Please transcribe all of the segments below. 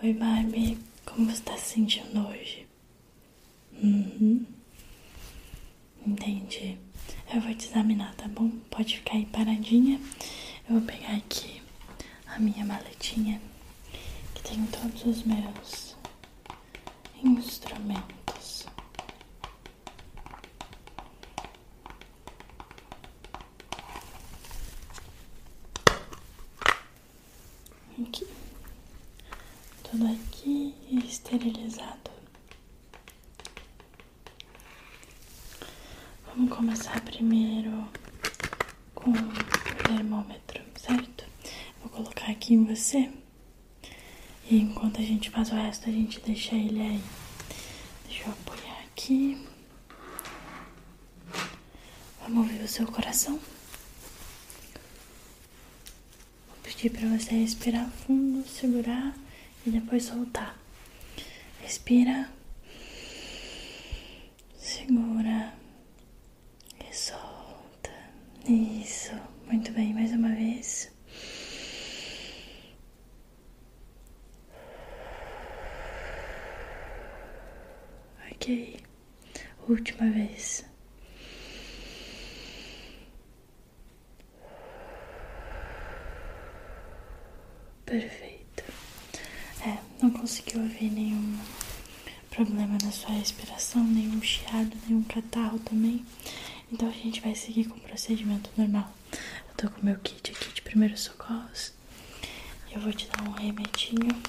Oi, Barbie. Como você tá se sentindo hoje? Uhum. Entendi. Eu vou te examinar, tá bom? Pode ficar aí paradinha. Eu vou pegar aqui a minha maletinha que tem todos os meus instrumentos. Aqui. Tudo aqui esterilizado. Vamos começar primeiro com o termômetro, certo? Vou colocar aqui em você. E enquanto a gente faz o resto, a gente deixa ele aí. Deixa eu apoiar aqui. Vamos ouvir o seu coração. Vou pedir para você respirar fundo, segurar e depois soltar. Respira. Segura. E solta. Isso. Muito bem, mais uma vez. Ok. Última vez. Perfeito. É, não consegui ouvir nenhum problema na sua respiração, nenhum chiado, nenhum catarro também. Então a gente vai seguir com o procedimento normal. Eu tô com meu kit aqui de primeiros socorros. Eu vou te dar um remedinho.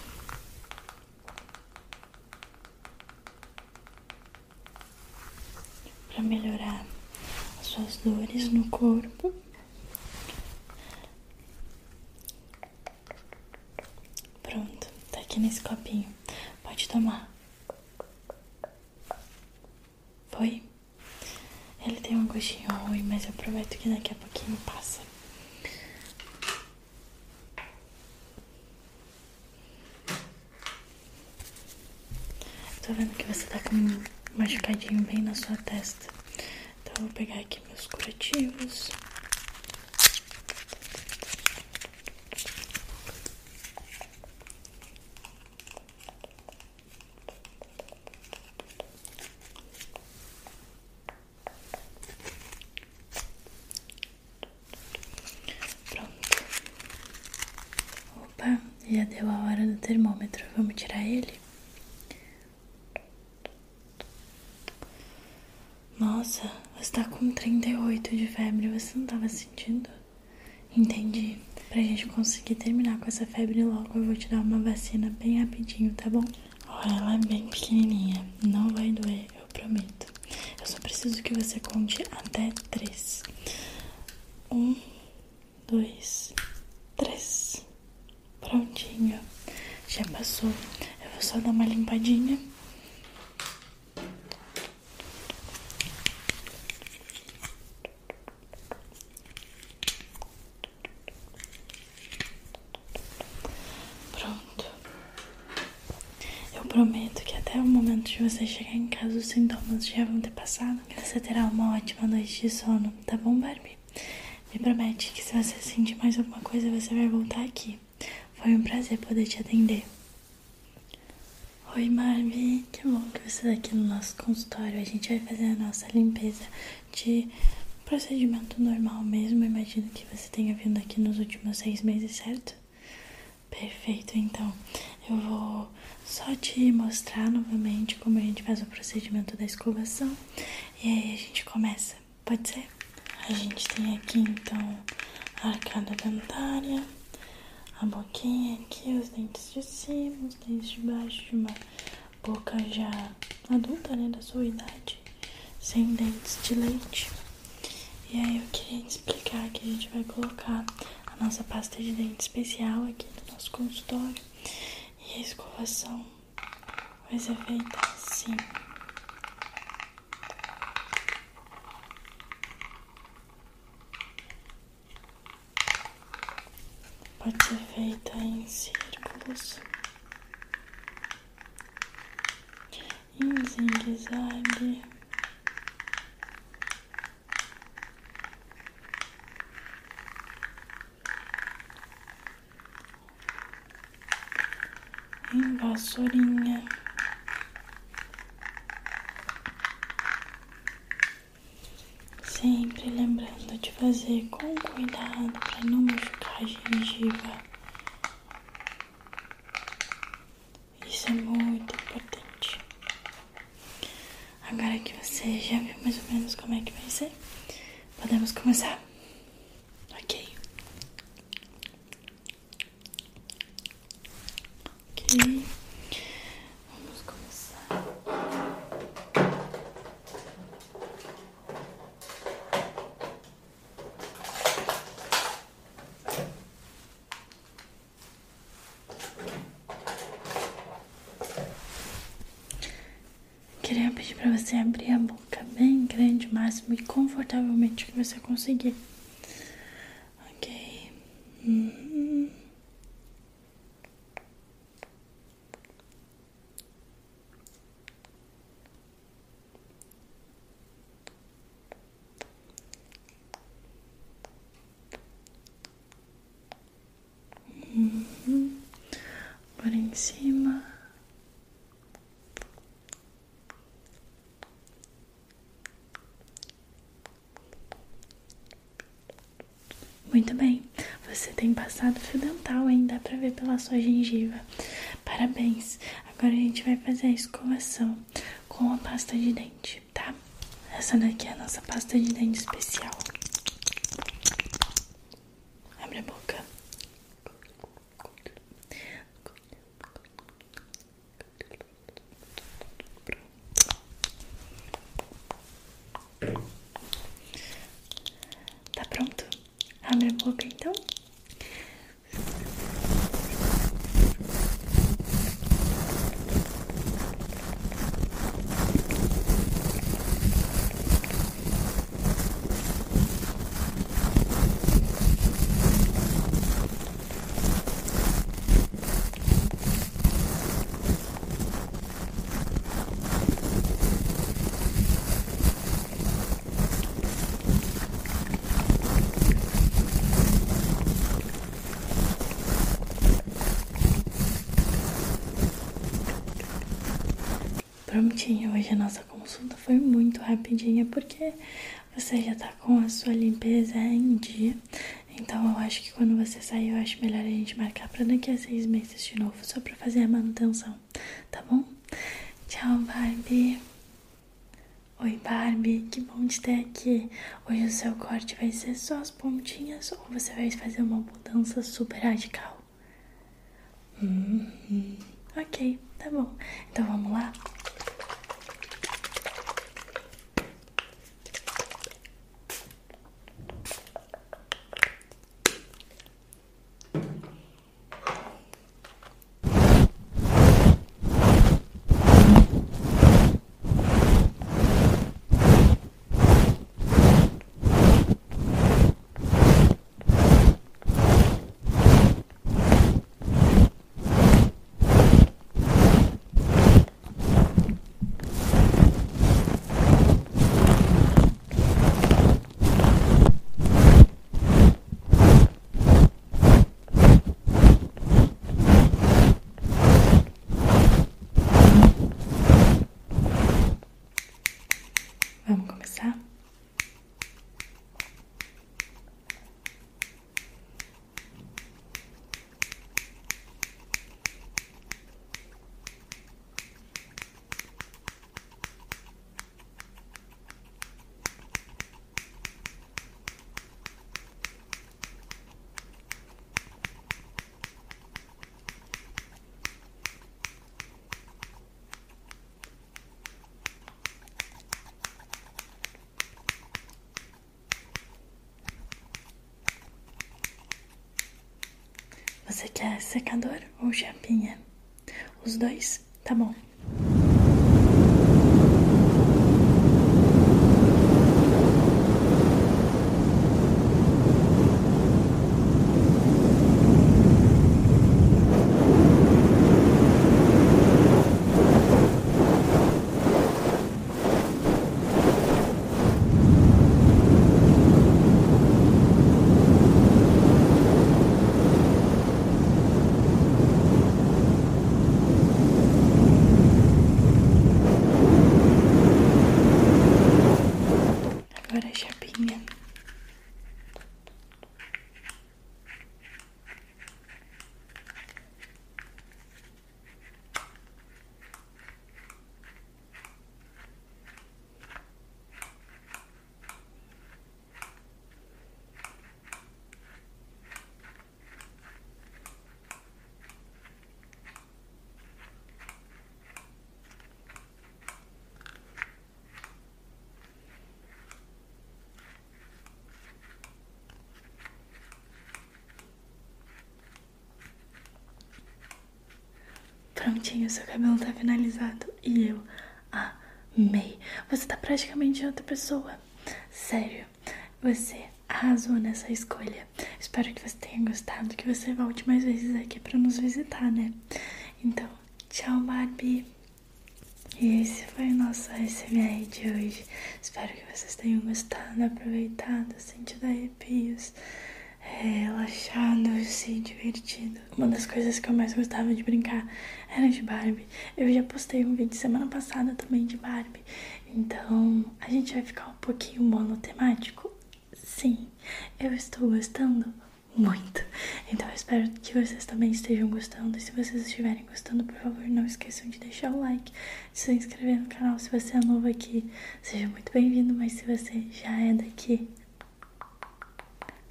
Pra melhorar as suas dores no corpo. Pronto, tá aqui nesse copinho. Pode tomar. Foi? Ele tem um gostinho ruim, mas eu prometo que daqui a pouquinho passa. Tô vendo que você tá com um machucadinho bem na sua testa. Então eu vou pegar aqui meus curativos. Pronto. Opa, já deu a hora do termômetro. Vamos tirar ele? Nossa, você tá com 38 de febre, você não tava sentindo? Entendi. Pra gente conseguir terminar com essa febre logo, eu vou te dar uma vacina bem rapidinho, tá bom? Olha, ela é bem pequenininha, não vai doer, eu prometo. Eu só preciso que você conte até três. Um, dois, três. Prontinho. Já passou. Eu vou só dar uma limpadinha. Pronto. Eu prometo que até o momento de você chegar em casa os sintomas já vão ter passado. Você terá uma ótima noite de sono, tá bom, Barbie? Me promete que se você sentir mais alguma coisa, você vai voltar aqui. Foi um prazer poder te atender. Oi, Barbie. Que bom que você está aqui no nosso consultório. A gente vai fazer a nossa limpeza de procedimento normal mesmo. Imagino que você tenha vindo aqui nos últimos seis meses, certo? Perfeito, então eu vou só te mostrar novamente como a gente faz o procedimento da escovação e aí a gente começa, pode ser? A gente tem aqui então a arcada dentária, a boquinha aqui, os dentes de cima, os dentes de baixo de uma boca já adulta, né, da sua idade, sem dentes de leite. E aí eu queria explicar que a gente vai colocar a nossa pasta de dente especial aqui no nosso consultório. E a escovação vai ser feita assim. Pode ser feita em círculos, em zigue-zague. em vassourinha. Sempre lembrando de fazer com cuidado para não machucar a gengiva. Isso é muito importante. Agora que você já viu mais ou menos como é que vai ser, podemos começar. Ok. Ok. Vamos começar. Queria pedir para você abrir a boca bem grande, máximo e confortavelmente que você conseguir. Ok. Uhum. Uhum. Agora em cima. Muito bem, você tem passado fio dental, hein? Dá pra ver pela sua gengiva. Parabéns! Agora a gente vai fazer a escovação com a pasta de dente, tá? Essa daqui é a nossa pasta de dente especial. Abre a boca. Tá pronto? Abre a boca então. Prontinho, hoje a nossa consulta foi muito rapidinha porque você já tá com a sua limpeza em dia. Então eu acho que quando você sair, eu acho melhor a gente marcar pra daqui a seis meses de novo, só pra fazer a manutenção, tá bom? Tchau, Barbie. Oi, Barbie, que bom te ter aqui. Hoje o seu corte vai ser só as pontinhas ou você vai fazer uma mudança super radical? Hum, ok, tá bom. Então vamos lá? Vamos começar? Você quer secador ou chapinha? Os dois? Tá bom. Görüşürüz. Prontinho, seu cabelo tá finalizado. E eu amei. Você tá praticamente outra pessoa. Sério, você arrasou nessa escolha. Espero que você tenha gostado, que você volte mais vezes aqui pra nos visitar, né? Então, tchau, Barbie. E esse foi o nosso SMR de hoje. Espero que vocês tenham gostado, aproveitado, sentido arrepios, é, relaxado, se divertido. Uma das coisas que eu mais gostava de brincar era de Barbie. Eu já postei um vídeo semana passada também de Barbie. Então, a gente vai ficar um pouquinho monotemático? Sim, eu estou gostando muito. Então eu espero que vocês também estejam gostando. E se vocês estiverem gostando, por favor, não esqueçam de deixar o like, de se inscrever no canal. Se você é novo aqui, seja muito bem-vindo. Mas se você já é daqui,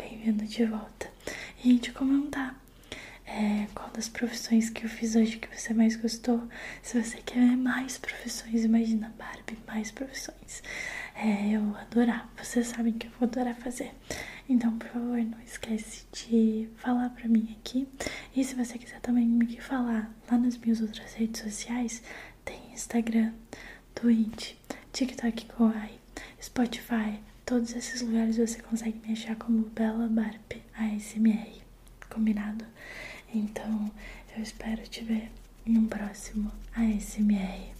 bem-vindo de volta. E a gente comentar é, qual das profissões que eu fiz hoje que você mais gostou. Se você quer mais profissões, imagina Barbie, mais profissões. É, eu vou adorar. Vocês sabem que eu vou adorar fazer. Então, por favor, não esquece de falar pra mim aqui. E se você quiser também me falar lá nas minhas outras redes sociais, tem Instagram, Twitch, TikTok Kawaii, Spotify, todos esses lugares você consegue me achar como Bela Barbie ASMR. Combinado? Então, eu espero te ver em um próximo ASMR.